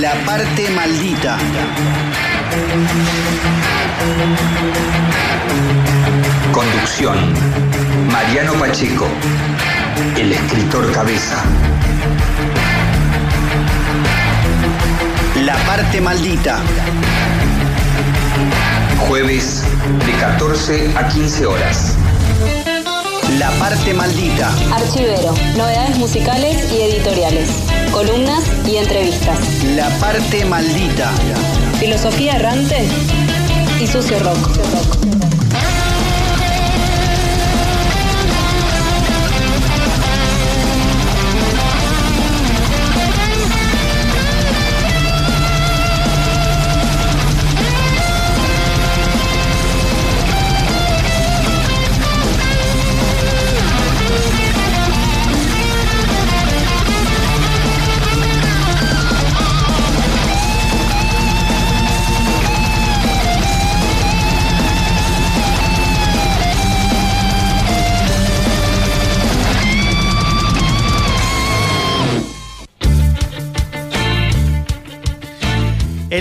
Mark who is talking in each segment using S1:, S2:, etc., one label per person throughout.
S1: La parte maldita.
S2: Conducción. Mariano Pacheco. El escritor cabeza.
S1: La parte maldita.
S2: Jueves de 14 a 15 horas.
S1: La parte maldita.
S3: Archivero, novedades musicales y editoriales, columnas y entrevistas.
S1: La parte maldita.
S3: Filosofía errante y sucio rock.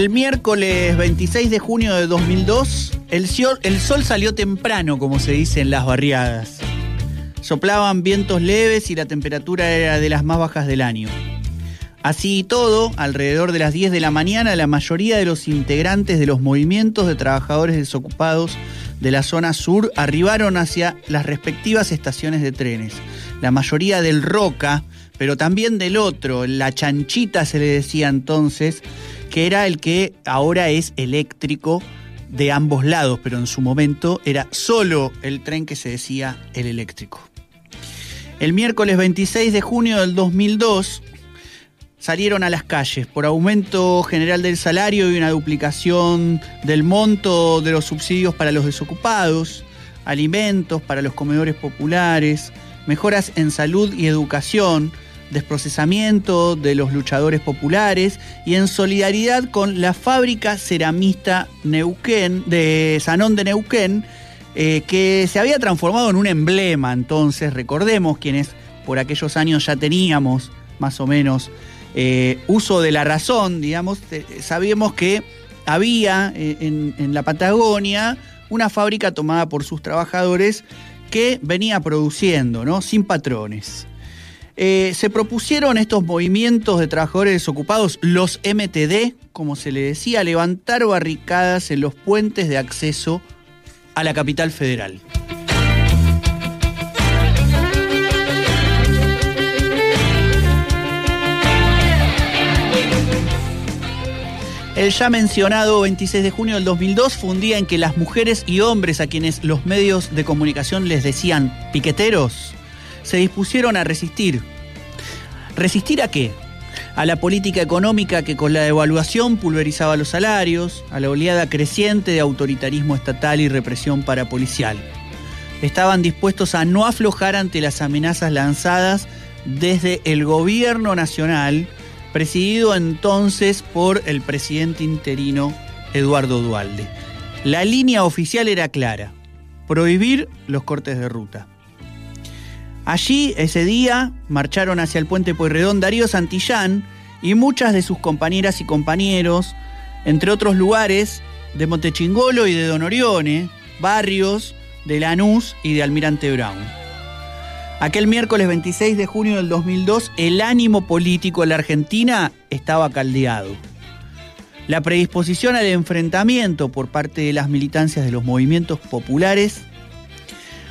S4: El miércoles 26 de junio de 2002, el sol, el sol salió temprano, como se dice en las barriadas. Soplaban vientos leves y la temperatura era de las más bajas del año. Así y todo, alrededor de las 10 de la mañana, la mayoría de los integrantes de los movimientos de trabajadores desocupados de la zona sur arribaron hacia las respectivas estaciones de trenes. La mayoría del Roca, pero también del otro, la chanchita se le decía entonces, que era el que ahora es eléctrico de ambos lados, pero en su momento era solo el tren que se decía el eléctrico. El miércoles 26 de junio del 2002 salieron a las calles por aumento general del salario y una duplicación del monto de los subsidios para los desocupados, alimentos para los comedores populares, mejoras en salud y educación, desprocesamiento de los luchadores populares y en solidaridad con la fábrica ceramista Neuquén, de Sanón de Neuquén, eh, que se había transformado en un emblema. Entonces, recordemos quienes por aquellos años ya teníamos más o menos eh, uso de la razón, digamos, eh, sabíamos que había en, en la Patagonia una fábrica tomada por sus trabajadores que venía produciendo, ¿no? Sin patrones. Eh, se propusieron estos movimientos de trabajadores desocupados, los MTD, como se le decía, levantar barricadas en los puentes de acceso a la capital federal. El ya mencionado 26 de junio del 2002 fue un día en que las mujeres y hombres a quienes los medios de comunicación les decían piqueteros, se dispusieron a resistir. ¿Resistir a qué? A la política económica que con la devaluación pulverizaba los salarios, a la oleada creciente de autoritarismo estatal y represión parapolicial. Estaban dispuestos a no aflojar ante las amenazas lanzadas desde el gobierno nacional, presidido entonces por el presidente interino Eduardo Dualde. La línea oficial era clara, prohibir los cortes de ruta. Allí, ese día, marcharon hacia el puente Pueyrredón Darío Santillán y muchas de sus compañeras y compañeros, entre otros lugares de Montechingolo y de Don Orione, barrios de Lanús y de Almirante Brown. Aquel miércoles 26 de junio del 2002, el ánimo político en la Argentina estaba caldeado. La predisposición al enfrentamiento por parte de las militancias de los movimientos populares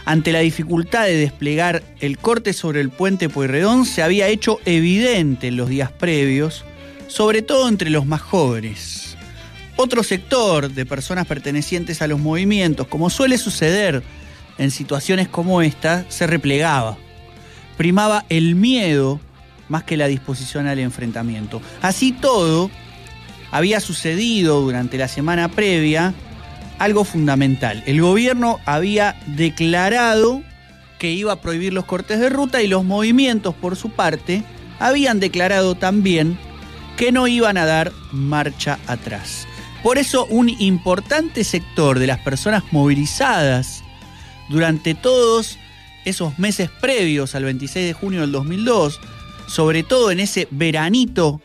S4: ante la dificultad de desplegar el corte sobre el puente Pueyrredón se había hecho evidente en los días previos, sobre todo entre los más jóvenes. Otro sector de personas pertenecientes a los movimientos, como suele suceder en situaciones como esta, se replegaba. Primaba el miedo más que la disposición al enfrentamiento. Así todo, había sucedido durante la semana previa algo fundamental. El gobierno había declarado que iba a prohibir los cortes de ruta y los movimientos, por su parte, habían declarado también que no iban a dar marcha atrás. Por eso un importante sector de las personas movilizadas durante todos esos meses previos al 26 de junio del 2002, sobre todo en ese veranito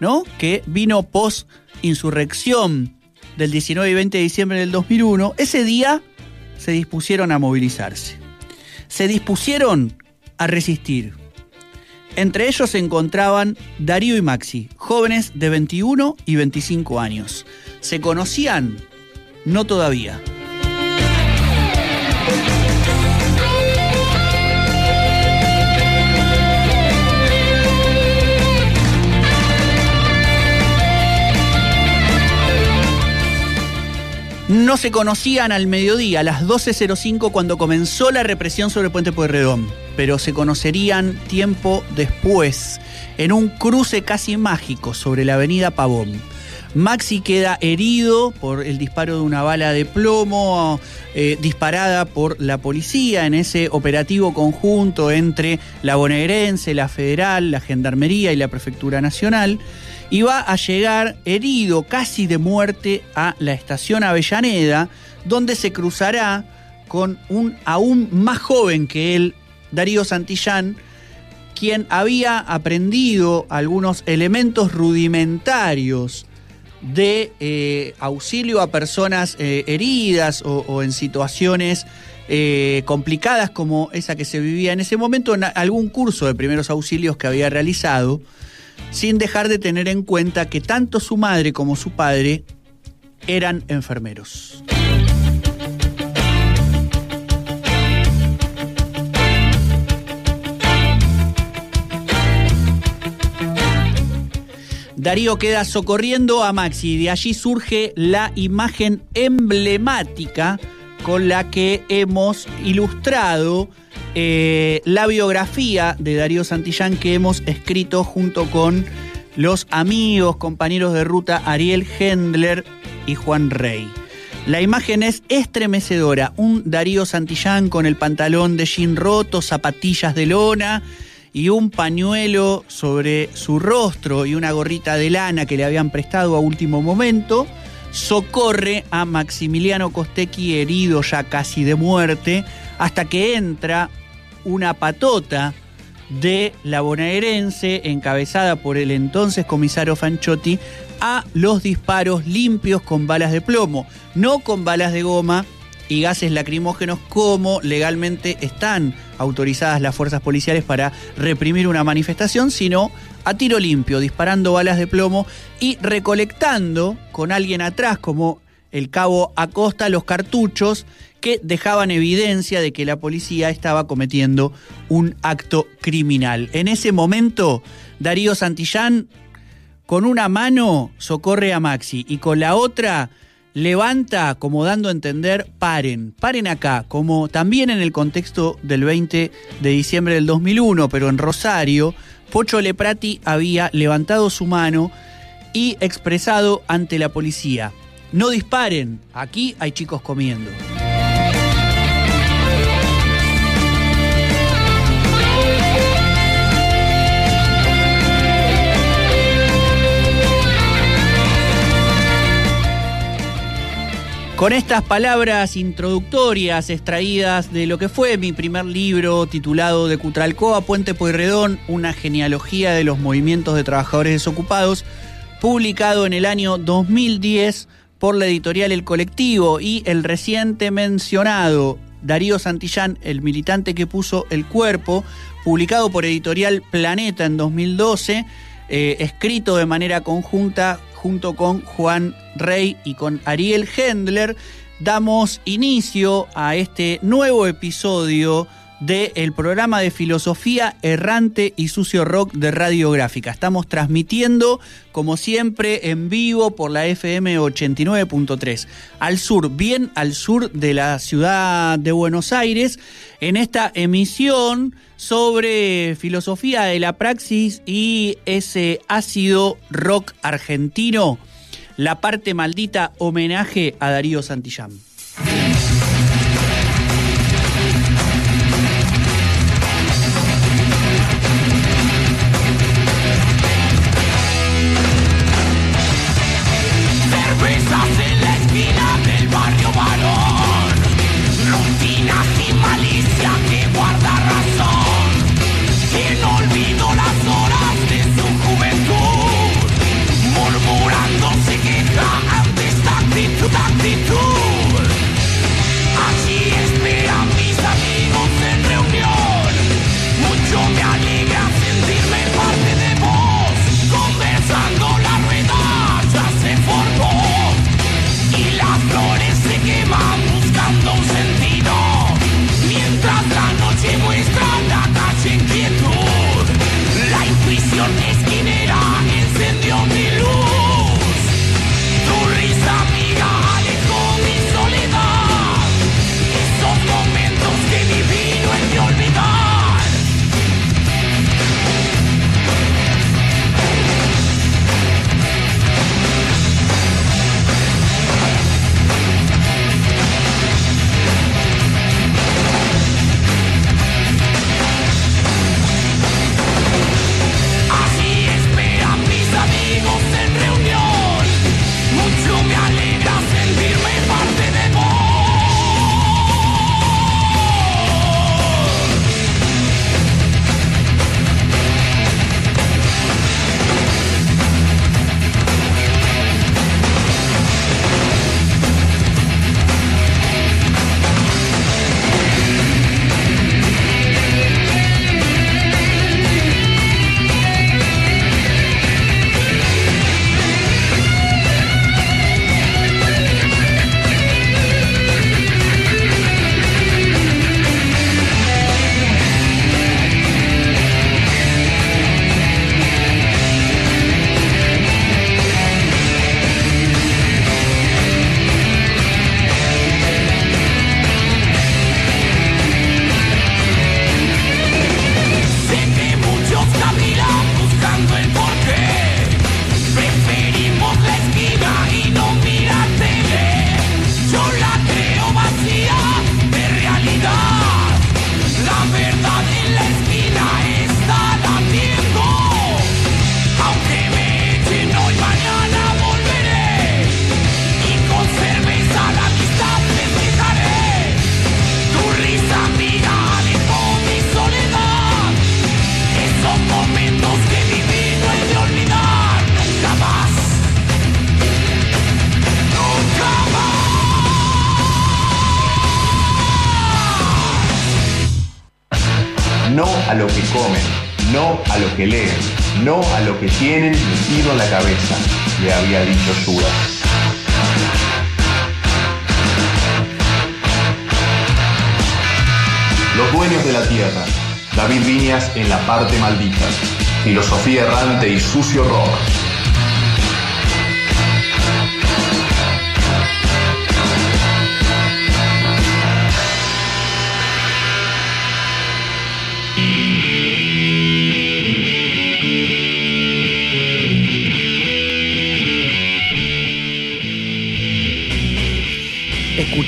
S4: ¿no? Que vino post insurrección del 19 y 20 de diciembre del 2001, ese día se dispusieron a movilizarse. Se dispusieron a resistir. Entre ellos se encontraban Darío y Maxi, jóvenes de 21 y 25 años. ¿Se conocían? No todavía. No se conocían al mediodía, a las 12.05, cuando comenzó la represión sobre Puente Pueyrredón, pero se conocerían tiempo después, en un cruce casi mágico sobre la avenida Pavón. Maxi queda herido por el disparo de una bala de plomo eh, disparada por la policía en ese operativo conjunto entre la bonaerense, la federal, la gendarmería y la prefectura nacional y va a llegar herido casi de muerte a la estación Avellaneda, donde se cruzará con un aún más joven que él, Darío Santillán, quien había aprendido algunos elementos rudimentarios de eh, auxilio a personas eh, heridas o, en situaciones eh, complicadas como esa que se vivía en ese momento, en algún curso de primeros auxilios que había realizado sin dejar de tener en cuenta que tanto su madre como su padre eran enfermeros. Darío queda socorriendo a Maxi y de allí surge la imagen emblemática con la que hemos ilustrado eh, la biografía de Darío Santillán que hemos escrito junto con los amigos, compañeros de ruta Ariel Hendler y Juan Rey. La imagen es estremecedora, un Darío Santillán con el pantalón de jean roto, zapatillas de lona y un pañuelo sobre su rostro y una gorrita de lana que le habían prestado a último momento, socorre a Maximiliano Costecchi herido ya casi de muerte, hasta que entra una patota de la bonaerense, encabezada por el entonces comisario Fanchotti, a los disparos limpios con balas de plomo, no con balas de goma y gases lacrimógenos como legalmente están autorizadas las fuerzas policiales para reprimir una manifestación, sino a tiro limpio, disparando balas de plomo y recolectando con alguien atrás como el cabo Acosta los cartuchos que dejaban evidencia de que la policía estaba cometiendo un acto criminal. En ese momento, Darío Santillán con una mano socorre a Maxi y con la otra levanta como dando a entender, paren, paren acá, como también en el contexto del 20 de diciembre del 2001, pero en Rosario, Pocho Leprati había levantado su mano y expresado ante la policía, no disparen, aquí hay chicos comiendo. Con estas palabras introductorias extraídas de lo que fue mi primer libro titulado De Cutralcoa, Puente Pueyrredón, una genealogía de los movimientos de trabajadores desocupados, publicado en el año 2010 por la editorial El Colectivo y el reciente mencionado Darío Santillán, el militante que puso el cuerpo, publicado por editorial Planeta en 2012, eh, escrito de manera conjunta junto con Juan Rey y con Ariel Hendler, damos inicio a este nuevo episodio del programa de filosofía errante y sucio rock de Radiográfica. Estamos transmitiendo, como siempre, en vivo por la FM 89.3, al sur, bien al sur de la ciudad de Buenos Aires, en esta emisión sobre filosofía de la praxis y ese ácido rock argentino, la parte maldita homenaje a Darío Santillán.
S5: Dueños de la tierra, David Viñas en la parte maldita, filosofía errante y sucio rock.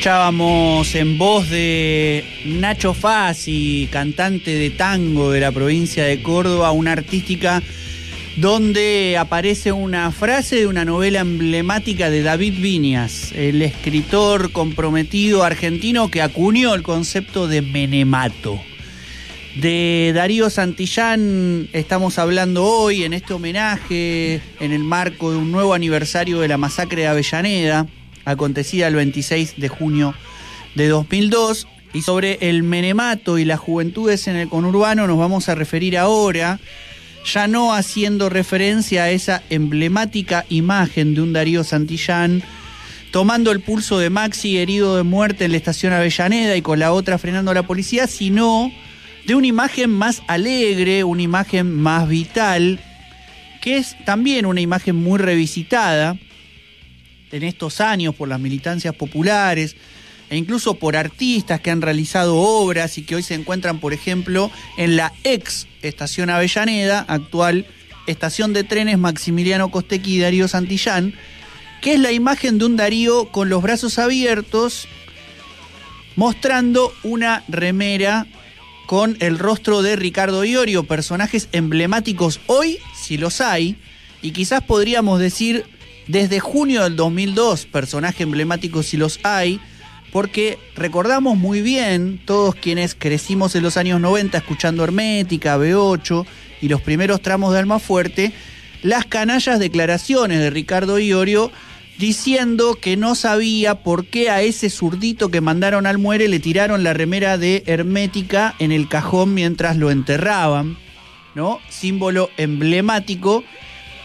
S4: Escuchábamos en voz de Nacho Fassi, cantante de tango de la provincia de Córdoba, una artística donde aparece una frase de una novela emblemática de David Viñas, el escritor comprometido argentino que acuñó el concepto de menemato. De Darío Santillán estamos hablando hoy en este homenaje en el marco de un nuevo aniversario de la masacre de Avellaneda acontecida el 26 de junio de 2002. Y sobre el menemato y las juventudes en el conurbano nos vamos a referir ahora, ya no haciendo referencia a esa emblemática imagen de un Darío Santillán tomando el pulso de Maxi herido de muerte en la estación Avellaneda y con la otra frenando a la policía, sino de una imagen más alegre, una imagen más vital, que es también una imagen muy revisitada en estos años por las militancias populares e incluso por artistas que han realizado obras y que hoy se encuentran, por ejemplo, en la ex estación Avellaneda, actual estación de trenes Maximiliano Costequi y Darío Santillán, que es la imagen de un Darío con los brazos abiertos, mostrando una remera con el rostro de Ricardo Iorio, personajes emblemáticos hoy, si los hay, y quizás podríamos decir desde junio del 2002, personaje emblemático si los hay, porque recordamos muy bien, todos quienes crecimos en los años 90 escuchando Hermética, B8 y los primeros tramos de Alma Fuerte, las canallas declaraciones de Ricardo Iorio diciendo que no sabía por qué a ese zurdito que mandaron al muere le tiraron la remera de Hermética en el cajón mientras lo enterraban, ¿no? Símbolo emblemático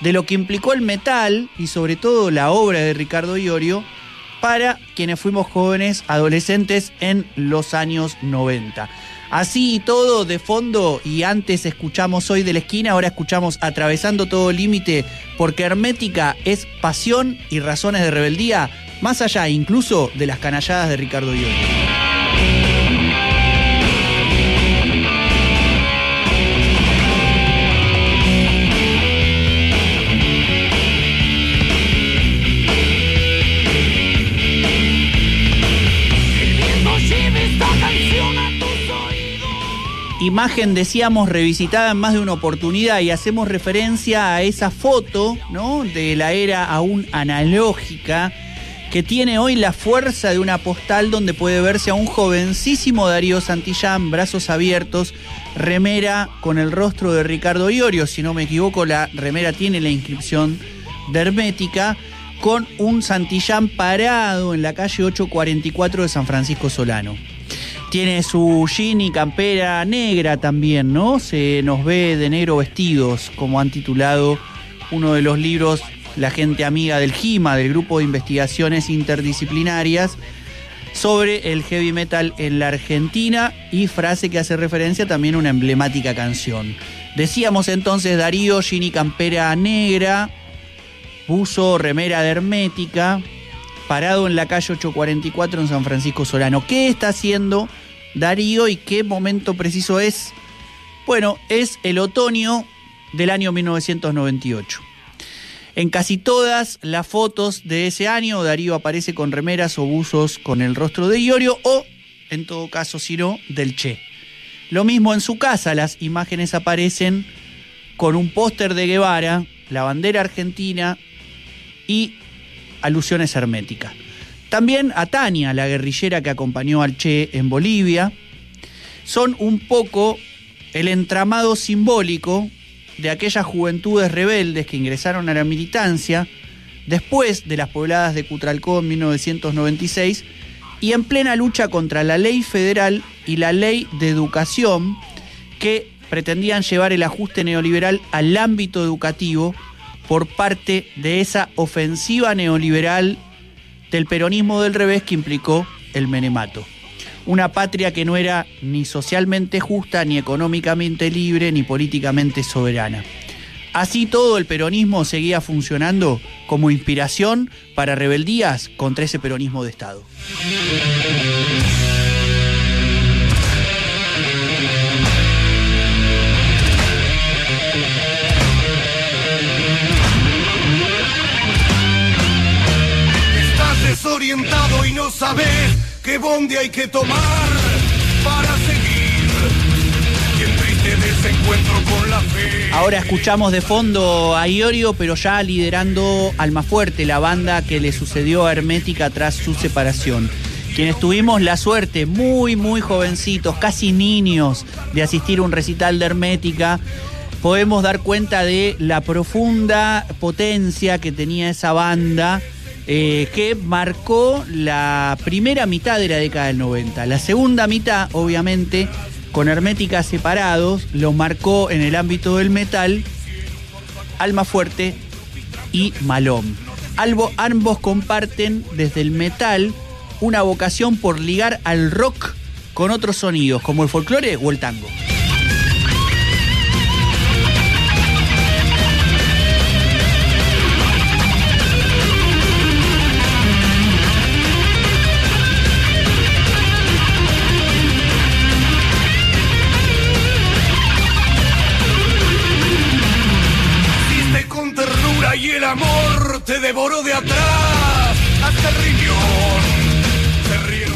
S4: de lo que implicó el metal y sobre todo la obra de Ricardo Iorio para quienes fuimos jóvenes adolescentes en los años 90. Así y todo de fondo, y antes escuchamos hoy de la esquina, ahora escuchamos Atravesando todo límite, porque Hermética es pasión y razones de rebeldía, más allá incluso de las canalladas de Ricardo Iorio. Imagen, decíamos, revisitada en más de una oportunidad y hacemos referencia a esa foto, ¿no? De la era aún analógica que tiene hoy la fuerza de una postal donde puede verse a un jovencísimo Darío Santillán, brazos abiertos, remera con el rostro de Ricardo Iorio, si no me equivoco, la remera tiene la inscripción de Hermética, con un Santillán parado en la calle 844 de San Francisco Solano. Tiene su jean campera negra también, ¿no? Se nos ve de negro vestidos, como han titulado uno de los libros La gente amiga del GIMA, del Grupo de Investigaciones Interdisciplinarias, sobre el heavy metal en la Argentina y frase que hace referencia también a una emblemática canción. Decíamos entonces Darío, y campera negra, buzo, remera de hermética, parado en la calle 844 en San Francisco Solano. ¿Qué está haciendo? Darío y qué momento preciso es. Bueno, es el otoño del año 1998. En casi todas las fotos de ese año, Darío aparece con remeras o buzos con el rostro de Iorio o, en todo caso, si no, del Che. Lo mismo en su casa, las imágenes aparecen con un póster de Guevara, la bandera argentina y alusiones herméticas. También a Tania, la guerrillera que acompañó al Che en Bolivia, son un poco el entramado simbólico de aquellas juventudes rebeldes que ingresaron a la militancia después de las pobladas de Cutralcó en 1996 y en plena lucha contra la ley federal y la ley de educación que pretendían llevar el ajuste neoliberal al ámbito educativo por parte de esa ofensiva neoliberal del peronismo del revés que implicó el menemato. Una patria que no era ni socialmente justa, ni económicamente libre, ni políticamente soberana. Así todo el peronismo seguía funcionando como inspiración para rebeldías contra ese peronismo de Estado.
S6: Desorientado y no sabes qué bondi hay que tomar para seguir. Y triste desencuentro con la fe.
S4: Ahora escuchamos de fondo a Iorio, pero ya liderando Almafuerte, la banda que le sucedió a Hermética tras su separación. Quienes tuvimos la suerte, muy, muy jovencitos, casi niños, de asistir a un recital de Hermética, podemos dar cuenta de la profunda potencia que tenía esa banda. Eh, que marcó la primera mitad de la década del 90. La segunda mitad, obviamente, con Hermética separados, lo marcó en el ámbito del metal Alma Fuerte y Malón. Albo- ambos comparten desde el metal una vocación por ligar al rock con otros sonidos, como el folclore o el tango.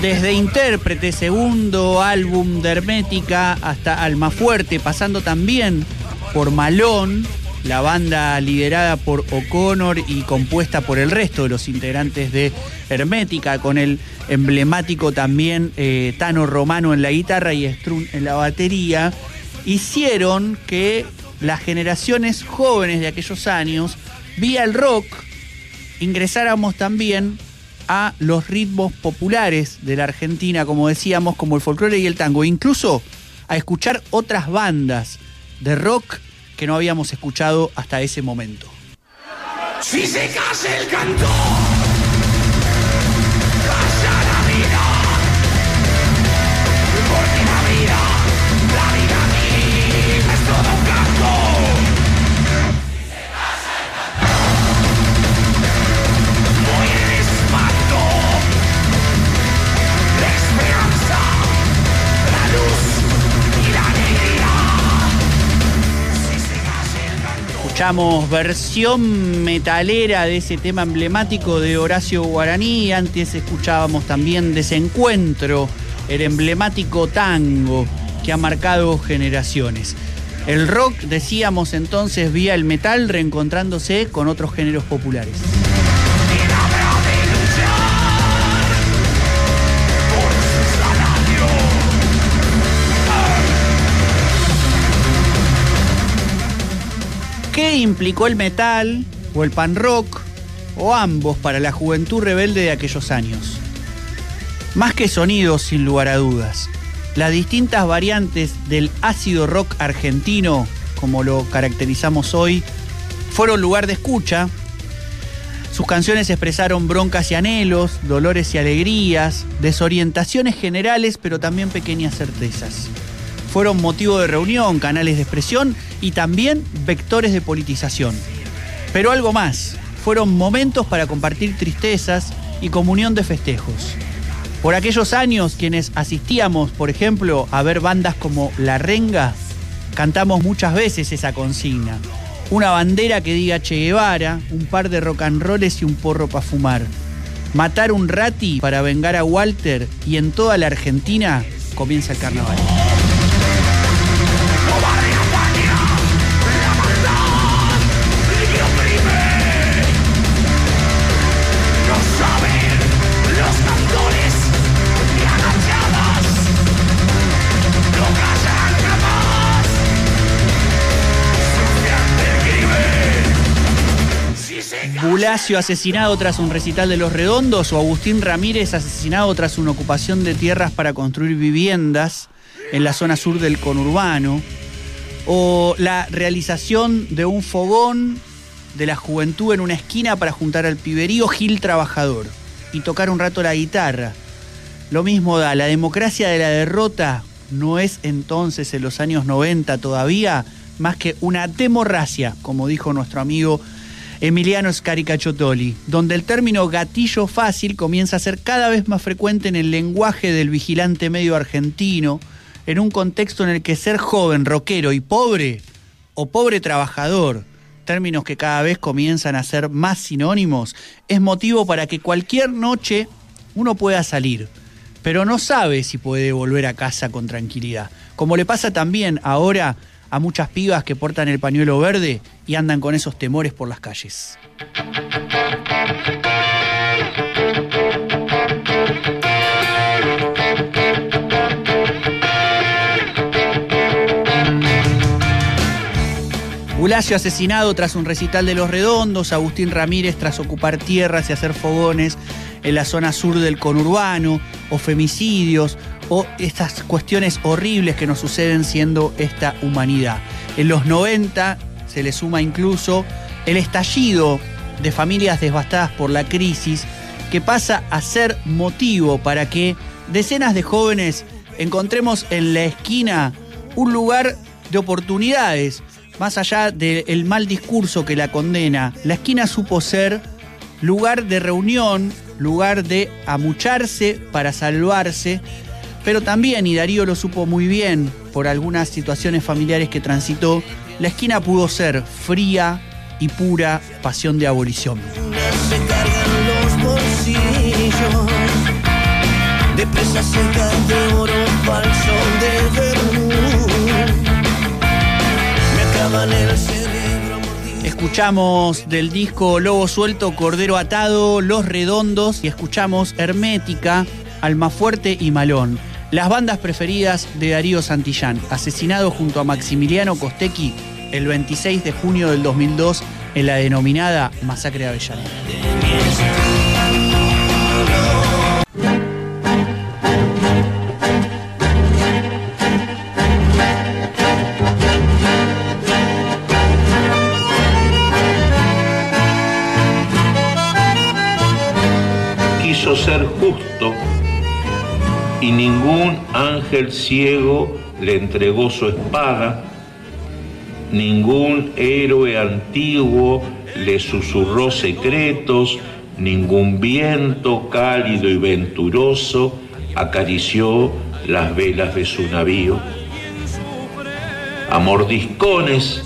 S4: Desde intérprete, segundo álbum de Hermética, hasta Almafuerte, pasando también por Malón, la banda liderada por O'Connor y compuesta por el resto de los integrantes de Hermética, con el emblemático también eh, Tano Romano en la guitarra y Strun en la batería, hicieron que las generaciones jóvenes de aquellos años, vía el rock, ingresáramos también a los ritmos populares de la Argentina, como decíamos, como el folclore y el tango, incluso a escuchar otras bandas de rock que no habíamos escuchado hasta ese momento.
S6: Si se calla el canto,
S4: Escuchamos versión metalera de ese tema emblemático de Horacio Guaraní. Antes escuchábamos también Desencuentro, el emblemático tango que ha marcado generaciones. El rock, decíamos entonces, vía el metal reencontrándose con otros géneros populares. ¿Qué implicó el metal o el pan rock o ambos para la juventud rebelde de aquellos años? Más que sonidos, sin lugar a dudas. Las distintas variantes del ácido rock argentino, como lo caracterizamos hoy, fueron lugar de escucha. Sus canciones expresaron broncas y anhelos, dolores y alegrías, desorientaciones generales, pero también pequeñas certezas. Fueron motivo de reunión, canales de expresión y también vectores de politización. Pero algo más, fueron momentos para compartir tristezas y comunión de festejos. Por aquellos años, quienes asistíamos, por ejemplo, a ver bandas como La Renga, cantamos muchas veces esa consigna. Una bandera que diga Che Guevara, un par de rock and rolls y un porro para fumar. Matar un rati para vengar a Walter y en toda la Argentina comienza el carnaval. Bulacio asesinado tras un recital de Los Redondos o Agustín Ramírez asesinado tras una ocupación de tierras para construir viviendas en la zona sur del conurbano. o la realización de un fogón de la juventud en una esquina para juntar al piberío Gil Trabajador y tocar un rato la guitarra. Lo mismo da, la democracia de la derrota no es entonces en los años 90 todavía más que una demorracia, como dijo nuestro amigo Emiliano Scaricachotoli, donde el término gatillo fácil comienza a ser cada vez más frecuente en el lenguaje del vigilante medio argentino, en un contexto en el que ser joven, rockero y pobre, o pobre trabajador, términos que cada vez comienzan a ser más sinónimos, es motivo para que cualquier noche uno pueda salir, pero no sabe si puede volver a casa con tranquilidad. Como le pasa también ahora a muchas pibas que portan el pañuelo verde y andan con esos temores por las calles. Bulacio asesinado tras un recital de Los Redondos, Agustín Ramírez tras ocupar tierras y hacer fogones en la zona sur del conurbano, o femicidios, o estas cuestiones horribles que nos suceden siendo esta humanidad. En los 90 se le suma incluso el estallido de familias devastadas por la crisis, que pasa a ser motivo para que decenas de jóvenes encontremos en la esquina un lugar de oportunidades, más allá del mal discurso que la condena, la esquina supo ser lugar de reunión, lugar de amucharse para salvarse, pero también, y Darío lo supo muy bien por algunas situaciones familiares que transitó, la esquina pudo ser fría y pura pasión de abolición.
S7: se cargan los bolsillos de presas secas de oro falso de vermut. Me acaban el cerebro mordido.
S4: Escuchamos del disco Lobo Suelto, Cordero Atado, Los Redondos y escuchamos Hermética, Almafuerte y Malón. Las bandas preferidas de Darío Santillán, asesinado junto a Maximiliano Costequi el 26 de junio del 2002 en la denominada Masacre de Avellaneda.
S8: Ningún ángel ciego le entregó su espada, ningún héroe antiguo le susurró secretos, ningún viento cálido y venturoso acarició las velas de su navío. A mordiscones,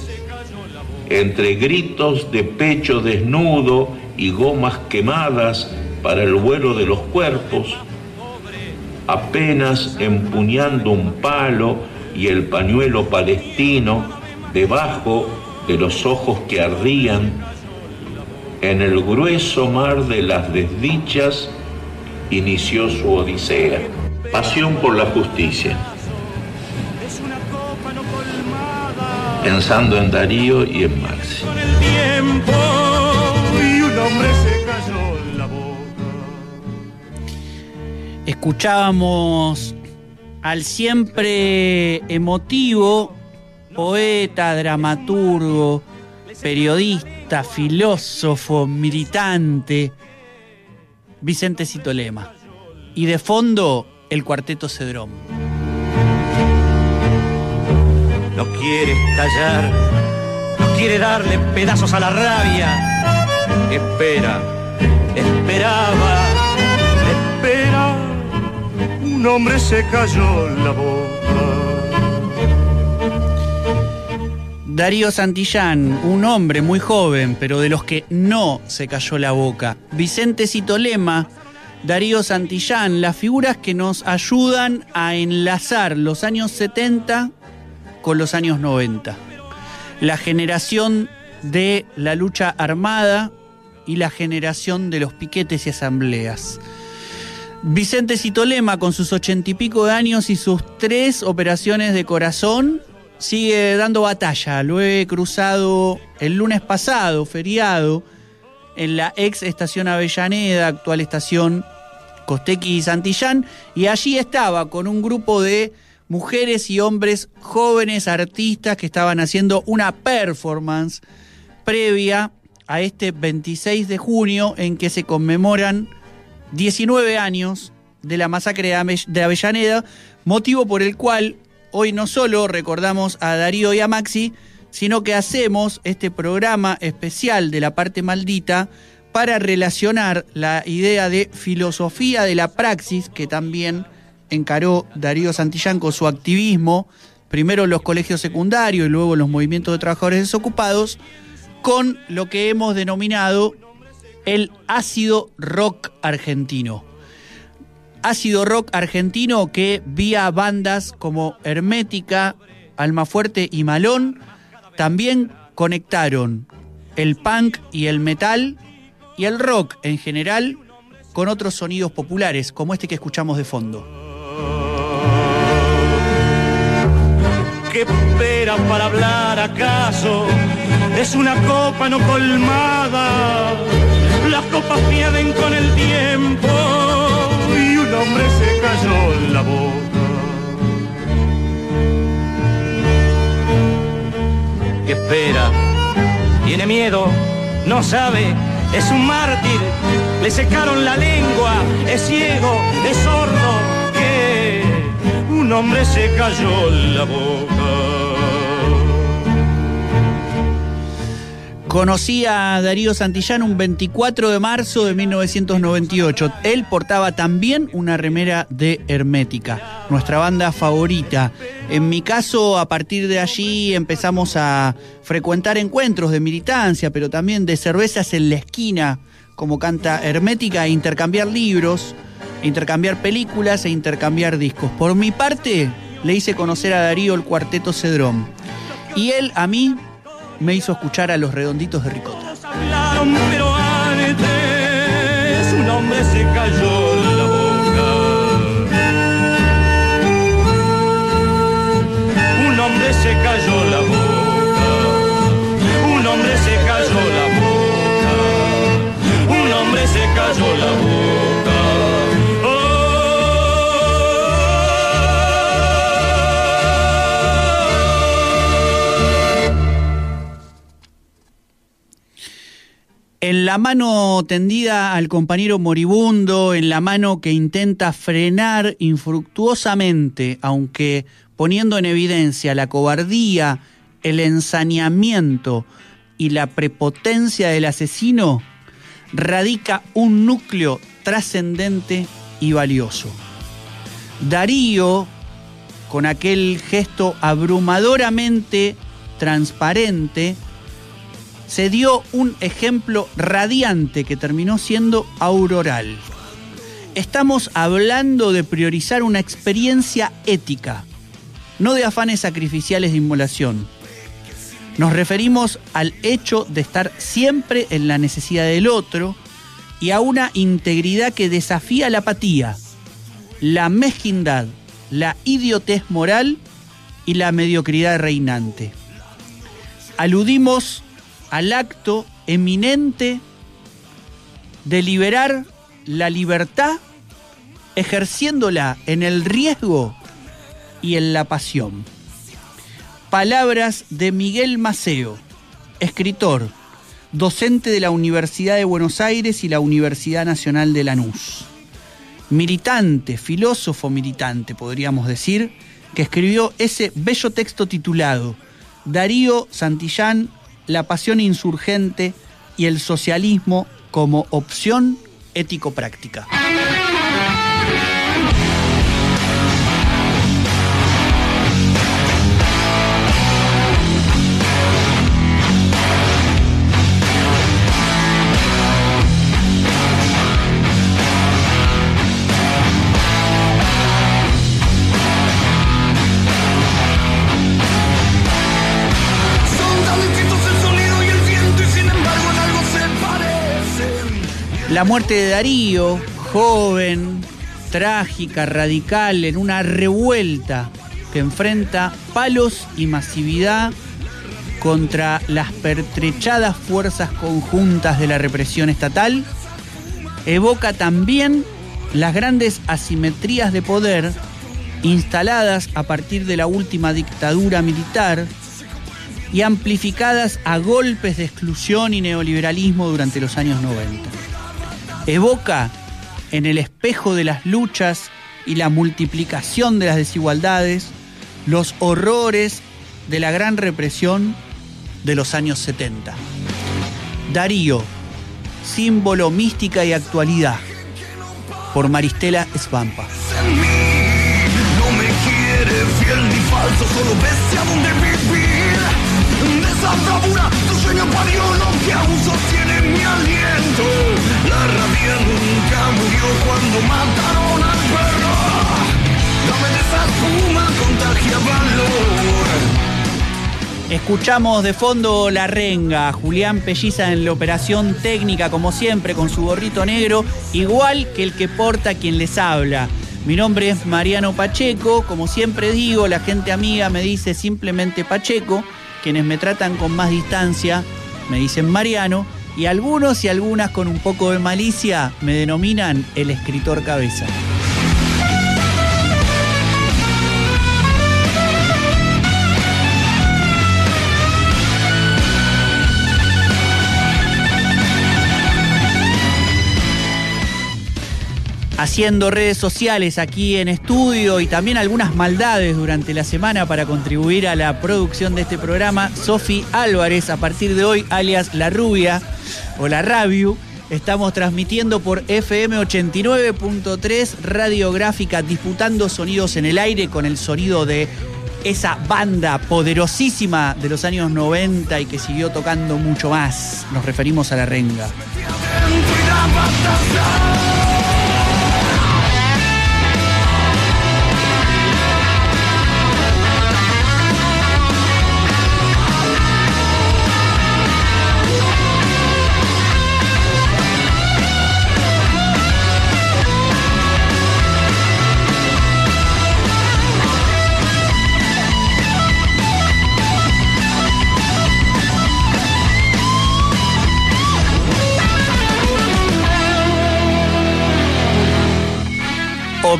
S8: entre gritos de pecho desnudo y gomas quemadas para el vuelo de los cuerpos, apenas empuñando un palo y el pañuelo palestino debajo de los ojos que ardían, en el grueso mar de las desdichas inició su odisea. Pasión por la justicia. Pensando en Darío y en Maxi.
S4: Escuchábamos al siempre emotivo poeta, dramaturgo, periodista, filósofo, militante, Vicente Citolema. Y de fondo, el cuarteto Cedrón.
S9: no quiere estallar, no quiere darle pedazos a la rabia. Espera, esperaba,
S6: Espera, un hombre se cayó la boca.
S4: Darío Santillán, un hombre muy joven, pero de los que no se cayó la boca. Vicente Citolema, Darío Santillán, las figuras que nos ayudan a enlazar los años 70 con los años 90. La generación de la lucha armada y la generación de los piquetes y asambleas. Vicente Citolema, con sus ochenta y pico de años y sus tres operaciones de corazón, sigue dando batalla. Lo he cruzado el lunes pasado, feriado, en la ex estación Avellaneda, actual estación Costequi y Santillán, y allí estaba con un grupo de mujeres y hombres jóvenes artistas que estaban haciendo una performance previa a este 26 de junio en que se conmemoran 19 años de la masacre de Avellaneda, motivo por el cual hoy no solo recordamos a Darío y a Maxi, sino que hacemos este programa especial de la parte maldita para relacionar la idea de filosofía de la praxis que también encaró Darío Santillán con su activismo, primero los colegios secundarios y luego los movimientos de trabajadores desocupados, con lo que hemos denominado el ácido rock argentino. Ácido rock argentino que vía bandas como Hermética, Almafuerte y Malón también conectaron el punk y el metal y el rock en general con otros sonidos populares como este que escuchamos de fondo.
S9: ¿Qué esperan para hablar acaso? Es una copa no colmada. Las copas pierden con el tiempo y un hombre se cayó en la boca. ¿Qué espera? Tiene miedo, no sabe, es un mártir. Le secaron la lengua, es ciego, es sordo. ¿Qué? Un hombre se cayó en la boca.
S4: Conocí a Darío Santillán un 24 de marzo de 1998. Él portaba también una remera de Hermética, nuestra banda favorita. En mi caso, a partir de allí empezamos a frecuentar encuentros de militancia, pero también de cervezas en la esquina, como canta Hermética, e intercambiar libros, intercambiar películas e intercambiar discos. Por mi parte, le hice conocer a Darío el cuarteto Cedrón. Y él a mí me hizo escuchar a los redonditos de ricota.
S9: un hombre se cayó la boca. Un hombre se cayó la boca. Un hombre se cayó la boca. Un hombre se cayó la boca.
S4: En la mano tendida al compañero moribundo, en la mano que intenta frenar infructuosamente, aunque poniendo en evidencia la cobardía, el ensañamiento y la prepotencia del asesino, radica un núcleo trascendente y valioso. Darío, con aquel gesto abrumadoramente transparente, se dio un ejemplo radiante que terminó siendo auroral. Estamos hablando de priorizar una experiencia ética, no de afanes sacrificiales de inmolación. Nos referimos al hecho de estar siempre en la necesidad del otro y a una integridad que desafía la apatía, la mezquindad, la idiotez moral y la mediocridad reinante. Aludimos al acto eminente de liberar la libertad ejerciéndola en el riesgo y en la pasión. Palabras de Miguel Maceo, escritor, docente de la Universidad de Buenos Aires y la Universidad Nacional de Lanús. Militante, filósofo militante, podríamos decir, que escribió ese bello texto titulado Darío Santillán la pasión insurgente y el socialismo como opción ético-práctica. La muerte de Darío, joven, trágica, radical, en una revuelta que enfrenta palos y masividad contra las pertrechadas fuerzas conjuntas de la represión estatal, evoca también las grandes asimetrías de poder instaladas a partir de la última dictadura militar y amplificadas a golpes de exclusión y neoliberalismo durante los años 90. Evoca en el espejo de las luchas y la multiplicación de las desigualdades los horrores de la gran represión de los años 70. Darío, símbolo mística y actualidad, por Maristela Svampa. Escuchamos de fondo La Renga, Julián Pelliza en la operación técnica, como siempre, con su gorrito negro, igual que el que porta quien les habla. Mi nombre es Mariano Pacheco, como siempre digo, la gente amiga me dice simplemente Pacheco, quienes me tratan con más distancia me dicen Mariano, y algunos y algunas con un poco de malicia me denominan el escritor cabeza. Haciendo redes sociales aquí en estudio y también algunas maldades durante la semana para contribuir a la producción de este programa. Sofi Álvarez, a partir de hoy, alias La Rubia o La Rabiu. Estamos transmitiendo por FM 89.3 radiográfica, disputando sonidos en el aire con el sonido de esa banda poderosísima de los años 90 y que siguió tocando mucho más. Nos referimos a La Renga.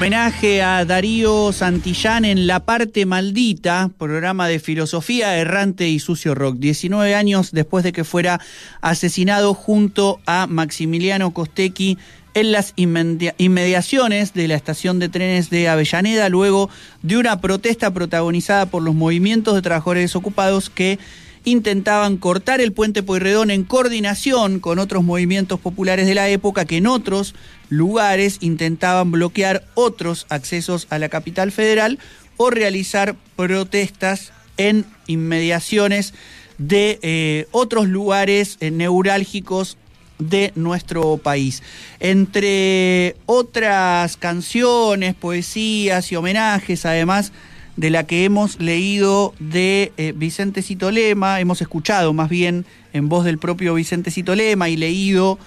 S4: Homenaje a Darío Santillán en La Parte Maldita, programa de filosofía errante y sucio rock. 19 años después de que fuera asesinado junto a Maximiliano Costecchi en las inmedia- inmediaciones de la estación de trenes de Avellaneda, luego de una protesta protagonizada por los movimientos de trabajadores desocupados que intentaban cortar el puente Pueyrredón en coordinación con otros movimientos populares de la época que en otros lugares intentaban bloquear otros accesos a la capital federal o realizar protestas en inmediaciones de eh, otros lugares eh, neurálgicos de nuestro país. Entre otras canciones, poesías y homenajes, además de la que hemos leído de eh, Vicente Citolema, hemos escuchado más bien en voz del propio Vicente Citolema y leído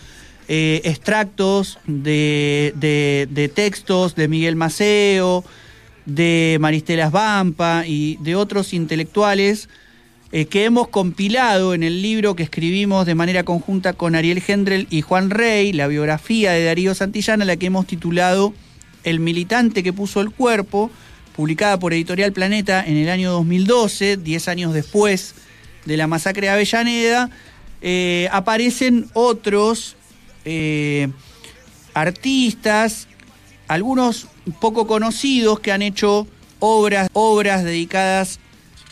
S4: eh, extractos de, de- textos de Miguel Maceo, de Maristela Vampa y de otros intelectuales eh, que hemos compilado en el libro que escribimos de manera conjunta con Ariel Gendrel y Juan Rey, la biografía de Darío Santillán, a la que hemos titulado El militante que puso el cuerpo, publicada por Editorial Planeta en el año 2012, 10 años después de la masacre de Avellaneda, eh, aparecen otros eh, artistas, algunos poco conocidos que han hecho obras, obras dedicadas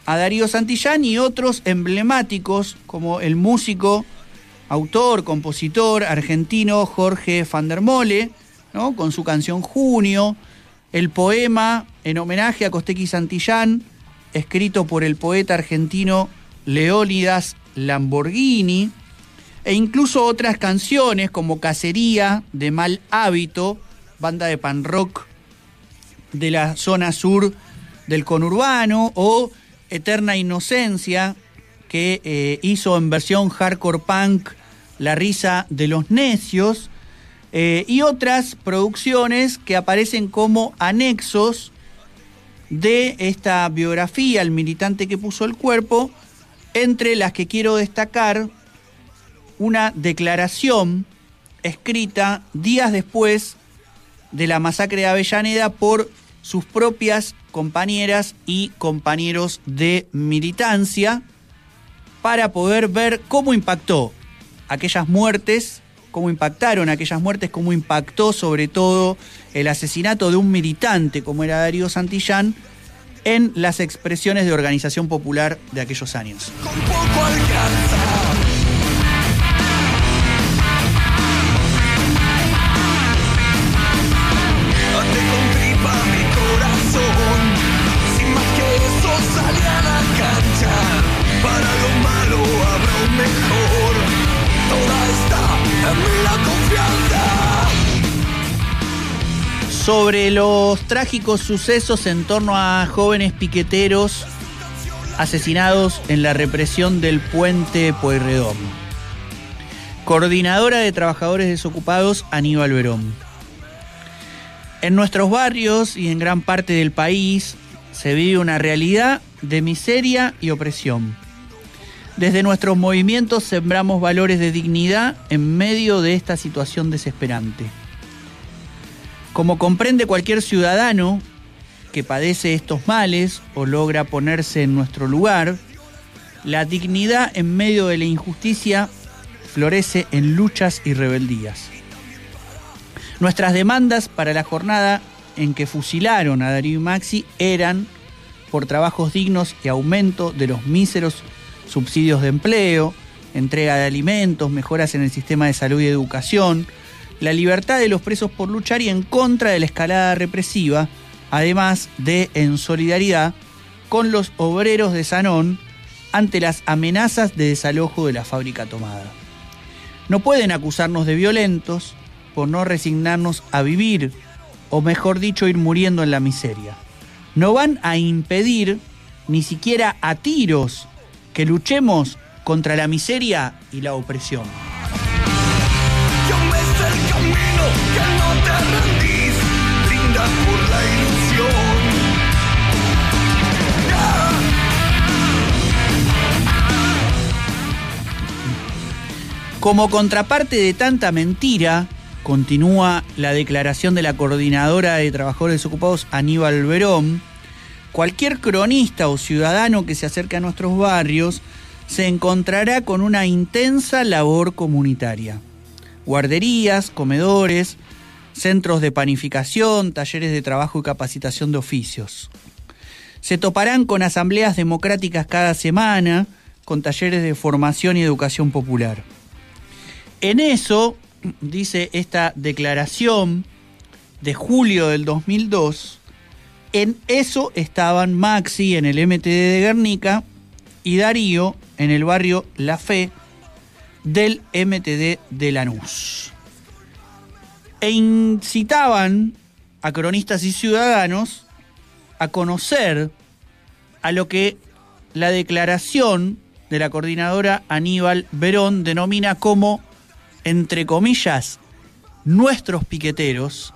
S4: a Darío Santillán y otros emblemáticos como el músico, autor, compositor argentino Jorge van der Mole, ¿no? con su canción Junio, el poema en homenaje a Costequi Santillán, escrito por el poeta argentino Leónidas Lamborghini, e incluso otras canciones como Cacería de Mal Hábito, banda de pan rock de la zona sur del conurbano, o Eterna Inocencia, que eh, hizo en versión hardcore punk La risa de los necios, eh, y otras producciones que aparecen como anexos de esta biografía, El militante que puso el cuerpo, entre las que quiero destacar una declaración escrita días después de la masacre de Avellaneda por sus propias compañeras y compañeros de militancia para poder ver cómo impactó aquellas muertes, cómo impactaron aquellas muertes, cómo impactó sobre todo el asesinato de un militante como era Darío Santillán en las expresiones de organización popular de aquellos años.
S6: Con poco alcanza.
S4: Sobre los trágicos sucesos en torno a jóvenes piqueteros asesinados en la represión del puente Pueyrredón. Coordinadora de Trabajadores Desocupados, Aníbal Verón. En nuestros barrios y en gran parte del país se vive una realidad de miseria y opresión. Desde nuestros movimientos sembramos valores de dignidad en medio de esta situación desesperante. Como comprende cualquier ciudadano que padece estos males o logra ponerse en nuestro lugar, la dignidad en medio de la injusticia florece en luchas y rebeldías. Nuestras demandas para la jornada en que fusilaron a Darío y Maxi eran por trabajos dignos y aumento de los míseros subsidios de empleo, entrega de alimentos, mejoras en el sistema de salud y educación, la libertad de los presos por luchar y en contra de la escalada represiva, además de en solidaridad con los obreros de Sanón ante las amenazas de desalojo de la fábrica tomada. No pueden acusarnos de violentos por no resignarnos a vivir, o mejor dicho, ir muriendo en la miseria. No van a impedir, ni siquiera a tiros, que luchemos contra la miseria y la opresión. Como contraparte de tanta mentira, continúa la declaración de la coordinadora de trabajadores desocupados Aníbal Verón, cualquier cronista o ciudadano que se acerque a nuestros barrios se encontrará con una intensa labor comunitaria. Guarderías, comedores, centros de panificación, talleres de trabajo y capacitación de oficios. Se toparán con asambleas democráticas cada semana, con talleres de formación y educación popular. En eso, dice esta declaración de julio del 2002, en eso estaban Maxi en el MTD de Guernica y Darío en el barrio La Fe del MTD de Lanús. E incitaban a cronistas y ciudadanos a conocer a lo que la declaración de la coordinadora Aníbal Verón denomina como, entre comillas, nuestros piqueteros,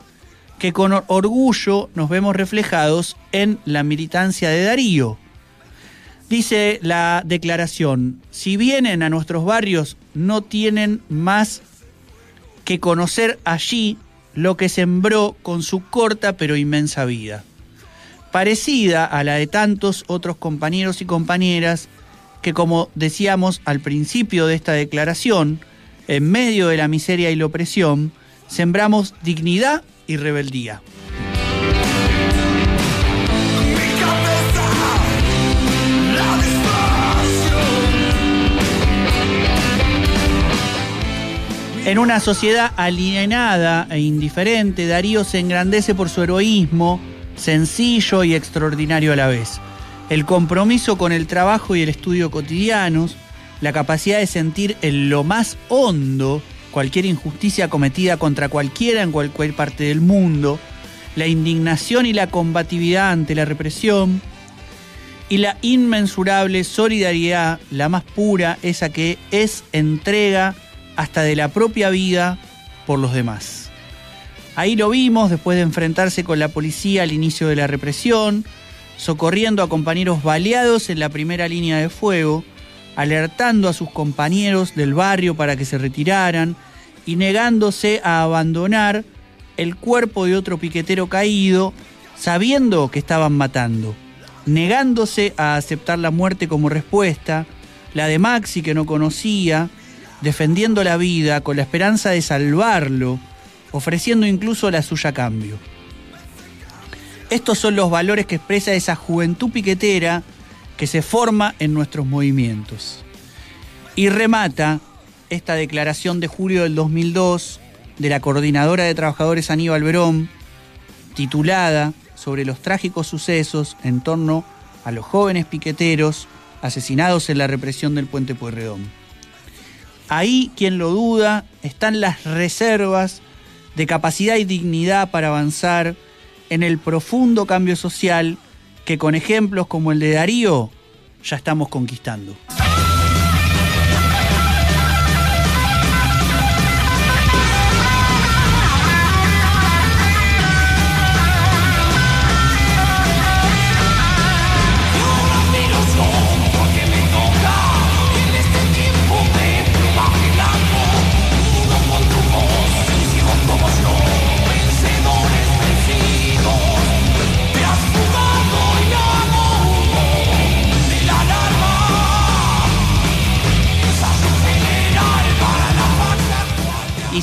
S4: que con orgullo nos vemos reflejados en la militancia de Darío. Dice la declaración, si vienen a nuestros barrios no tienen más que conocer allí lo que sembró con su corta pero inmensa vida, parecida a la de tantos otros compañeros y compañeras que, como decíamos al principio de esta declaración, en medio de la miseria y la opresión, sembramos dignidad y rebeldía. En una sociedad alienada e indiferente, Darío se engrandece por su heroísmo, sencillo y extraordinario a la vez. El compromiso con el trabajo y el estudio cotidianos, la capacidad de sentir en lo más hondo cualquier injusticia cometida contra cualquiera en cualquier parte del mundo, la indignación y la combatividad ante la represión, y la inmensurable solidaridad, la más pura, esa que es entrega hasta de la propia vida por los demás. Ahí lo vimos después de enfrentarse con la policía al inicio de la represión, socorriendo a compañeros baleados en la primera línea de fuego, alertando a sus compañeros del barrio para que se retiraran y negándose a abandonar el cuerpo de otro piquetero caído sabiendo que estaban matando, negándose a aceptar la muerte como respuesta, la de Maxi que no conocía, defendiendo la vida con la esperanza de salvarlo, ofreciendo incluso la suya a cambio. Estos son los valores que expresa esa juventud piquetera que se forma en nuestros movimientos. Y remata esta declaración de julio del 2002 de la Coordinadora de Trabajadores Aníbal Verón, titulada sobre los trágicos sucesos en torno a los jóvenes piqueteros asesinados en la represión del puente Pueyrredón. Ahí, quien lo duda, están las reservas de capacidad y dignidad para avanzar en el profundo cambio social que con ejemplos como el de Darío ya estamos conquistando.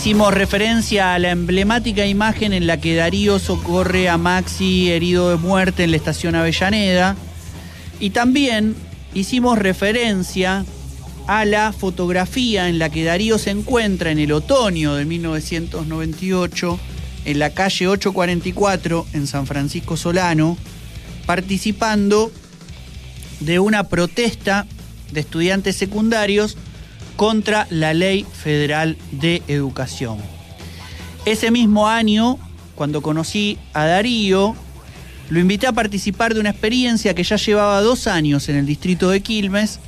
S4: Hicimos referencia a la emblemática imagen en la que Darío socorre a Maxi herido de muerte en la estación Avellaneda. Y también hicimos referencia a la fotografía en la que Darío se encuentra en el otoño de 1998 en la calle 844 en San Francisco Solano, participando de una protesta de estudiantes secundarios contra la Ley Federal de Educación. Ese mismo año, cuando conocí a Darío, lo invité a participar de una experiencia que ya llevaba dos años en el distrito de Quilmes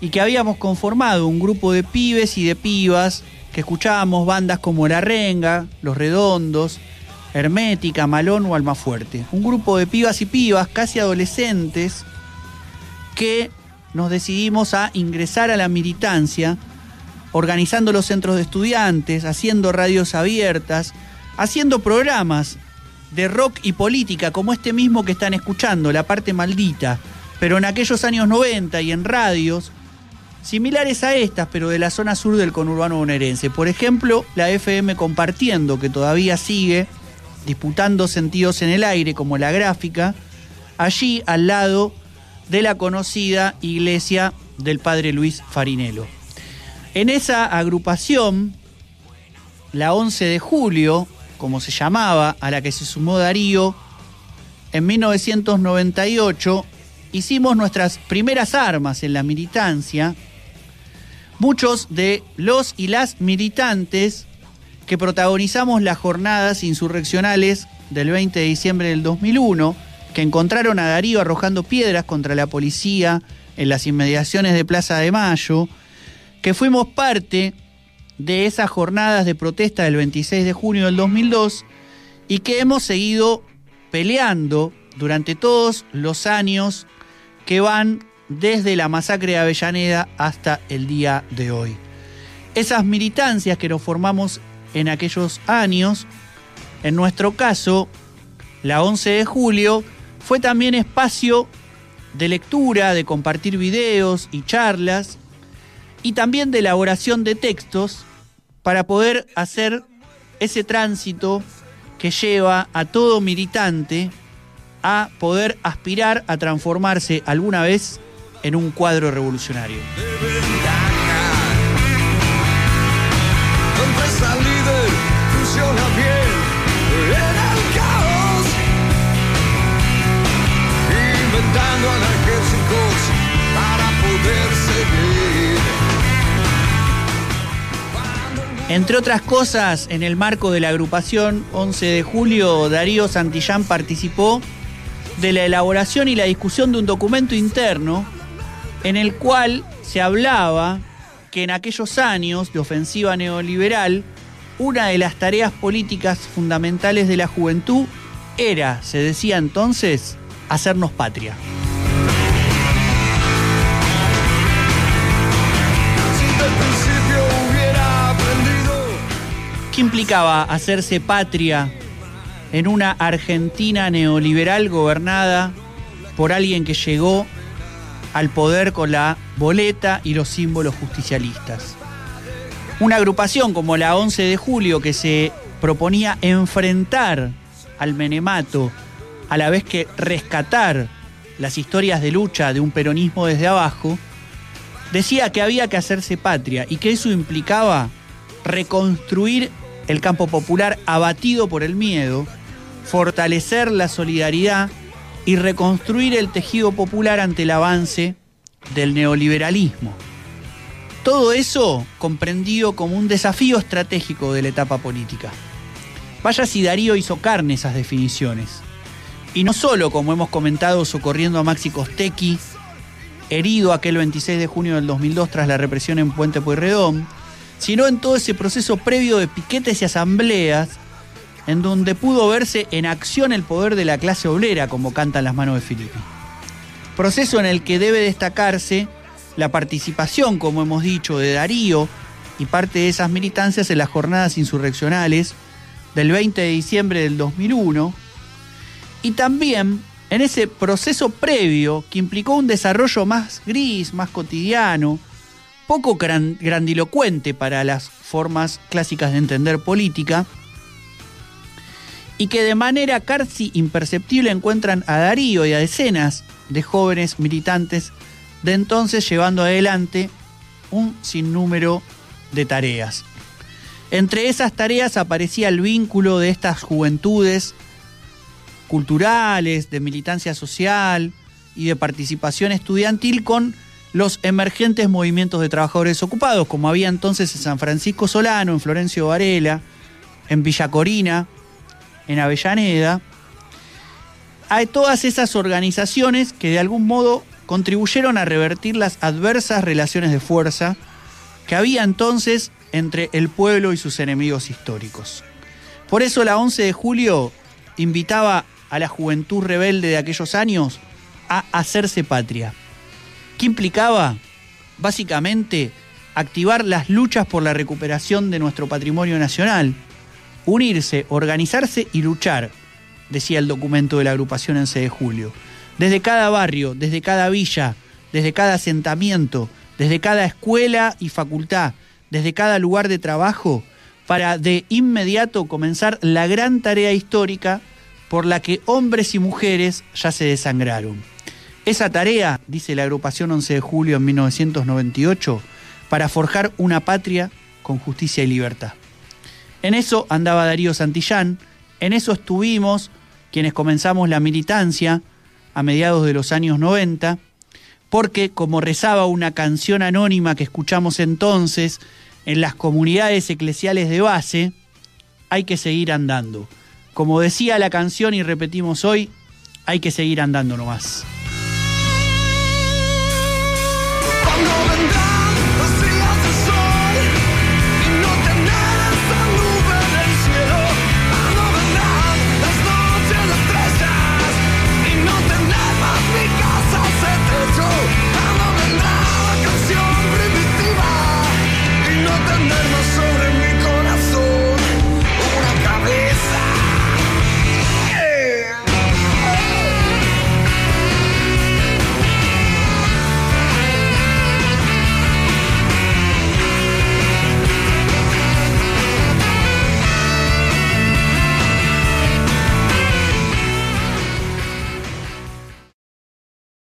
S4: y que habíamos conformado un grupo de pibes y de pibas que escuchábamos bandas como La Renga, Los Redondos, Hermética, Malón o Almafuerte. Un grupo de pibas y pibas, casi adolescentes, que nos decidimos a ingresar a la militancia organizando los centros de estudiantes, haciendo radios abiertas, haciendo programas de rock y política como este mismo que están escuchando, La parte maldita, pero en aquellos años 90 y en radios similares a estas, pero de la zona sur del conurbano bonaerense. Por ejemplo, la FM Compartiendo, que todavía sigue disputando sentidos en el aire como la gráfica, allí al lado de la conocida iglesia del padre Luis Farinelo. En esa agrupación, la 11 de julio, como se llamaba, a la que se sumó Darío, en 1998 hicimos nuestras primeras armas en la militancia. Muchos de los y las militantes que protagonizamos las jornadas insurreccionales del 20 de diciembre del 2001, que encontraron a Darío arrojando piedras contra la policía en las inmediaciones de Plaza de Mayo, que fuimos parte de esas jornadas de protesta del 26 de junio del 2002 y que hemos seguido peleando durante todos los años que van desde la masacre de Avellaneda hasta el día de hoy. Esas militancias que nos formamos en aquellos años, en nuestro caso, la 11 de julio, fue también espacio de lectura, de compartir videos y charlas y también de elaboración de textos para poder hacer ese tránsito que lleva a todo militante a poder aspirar a transformarse alguna vez en un cuadro revolucionario. Entre otras cosas, en el marco de la agrupación 11 de julio, Darío Santillán participó de la elaboración y la discusión de un documento interno en el cual se hablaba que en aquellos años de ofensiva neoliberal, una de las tareas políticas fundamentales de la juventud era, se decía entonces, hacernos patria.
S6: Principio hubiera aprendido.
S4: ¿Qué implicaba hacerse patria en una Argentina neoliberal gobernada por alguien que llegó al poder con la boleta y los símbolos justicialistas. Una agrupación como la 11 de julio que se proponía enfrentar al menemato a la vez que rescatar las historias de lucha de un peronismo desde abajo, decía que había que hacerse patria y que eso implicaba reconstruir el campo popular abatido por el miedo, fortalecer la solidaridad y reconstruir el tejido popular ante el avance del neoliberalismo. Todo eso comprendido como un desafío estratégico de la etapa política. Vaya si Darío hizo carne esas definiciones. Y no solo, como hemos comentado, socorriendo a Maxi Costequi, herido aquel 26 de junio del 2002 tras la represión en Puente Pueyrredón, sino en todo ese proceso previo de piquetes y asambleas, en donde pudo verse en acción el poder de la clase obrera, como cantan las manos de Filipe. Proceso en el que debe destacarse la participación, como hemos dicho, de Darío y parte de esas militancias en las jornadas insurreccionales del 20 de diciembre del 2001, y también en ese proceso previo que implicó un desarrollo más gris, más cotidiano, poco grandilocuente para las formas clásicas de entender política, y que de manera casi imperceptible encuentran a Darío y a decenas de jóvenes militantes de entonces llevando adelante un sinnúmero de tareas. Entre esas tareas aparecía el vínculo de estas juventudes culturales, de militancia social y de participación estudiantil con los emergentes movimientos de trabajadores ocupados, como había entonces en San Francisco Solano, en Florencio Varela, en Villa Corina, en Avellaneda. Hay todas esas organizaciones que de algún modo contribuyeron a revertir las adversas relaciones de fuerza que había entonces entre el pueblo y sus enemigos históricos. Por eso la 11 de julio invitaba a la juventud rebelde de aquellos años a hacerse patria. ¿Qué implicaba? Básicamente, activar las luchas por la recuperación de nuestro patrimonio nacional, unirse, organizarse y luchar, decía el documento de la agrupación en 6 de julio. Desde cada barrio, desde cada villa, desde cada asentamiento, desde cada escuela y facultad, desde cada lugar de trabajo, para de inmediato comenzar la gran tarea histórica por la que hombres y mujeres ya se desangraron. Esa tarea, dice la agrupación 11 de julio en 1998, para forjar una patria con justicia y libertad. En eso andaba Darío Santillán, en eso estuvimos quienes comenzamos la militancia a mediados de los años 90, porque como rezaba una canción anónima que escuchamos entonces en las comunidades eclesiales de base, hay que seguir andando. Como decía la canción y repetimos hoy, hay que seguir andando nomás.
S6: Cuando vendrá